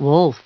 Wolf.